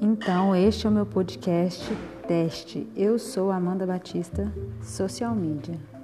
Então, este é o meu podcast teste. Eu sou Amanda Batista, Social Media.